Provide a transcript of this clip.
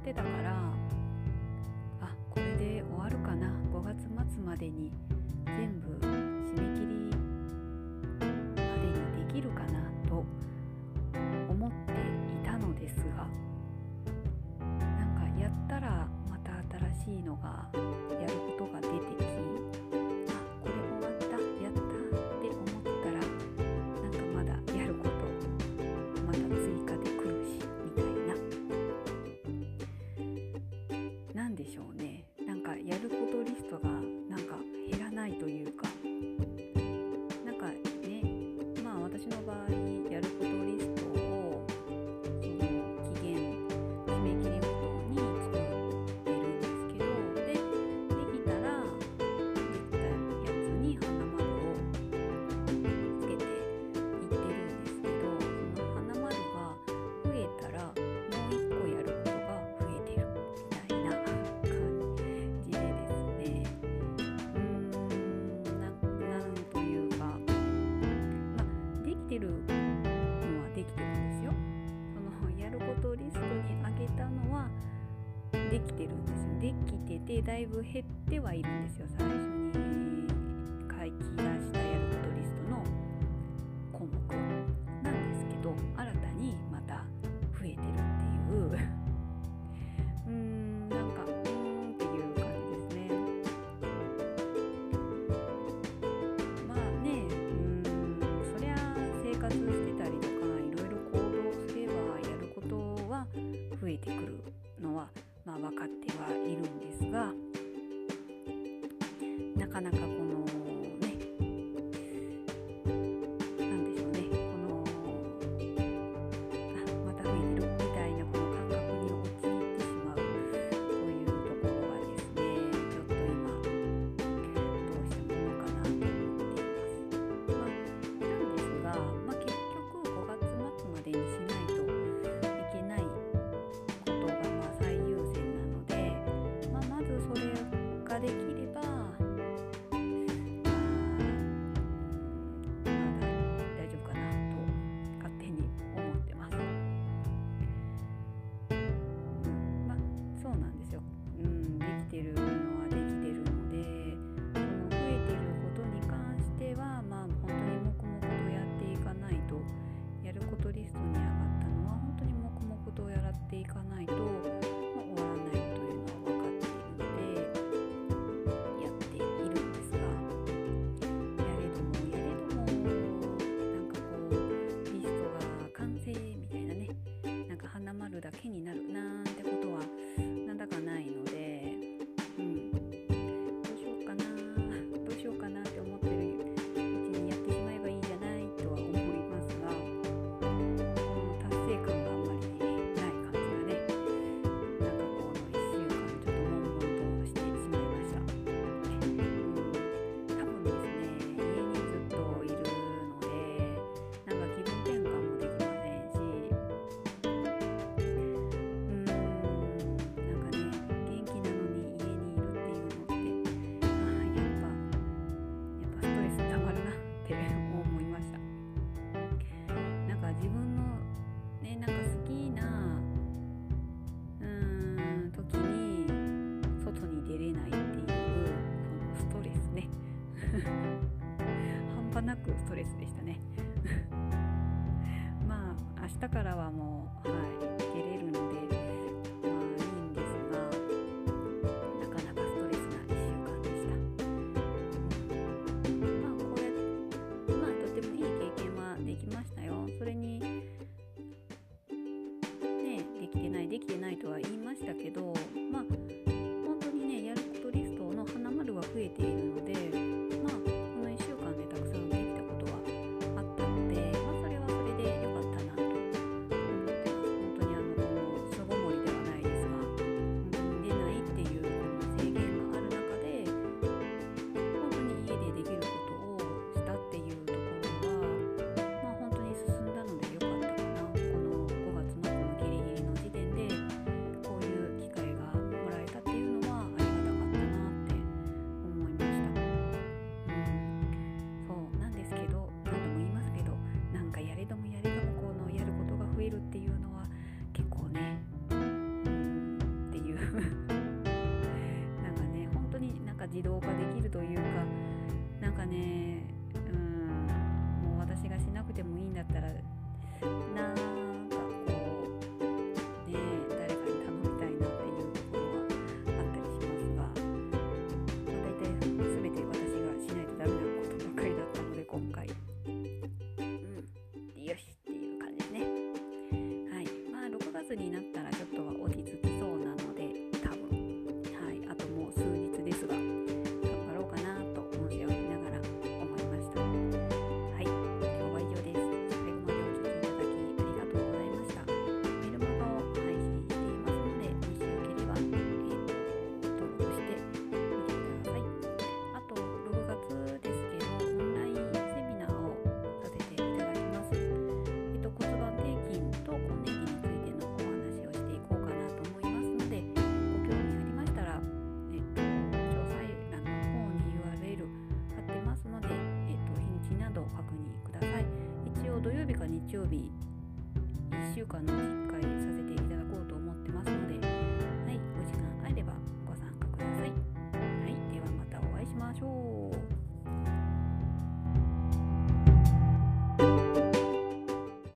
ってたからあこれで終わるかな。5月末までに全部締め切りまでにできるかなと思っていたのですがなんかやったらまた新しいのができてるんですよ。できててだいぶ減ってはいるんですよ最初に。書き出分かってはいるんですがなかなかこのいかないと。かなくストレスでしたね。まあ明日からはもうはい受けれるのでまあいいんですがなかなかストレスな1週間でした、うん、まあこうやってまあとてもいい経験はできましたよ。それにねできてないできてないとは言いましたけどまあ本当にねやることリストの花丸は増えている自動化できるというかなんかね日曜日。1週間の1回。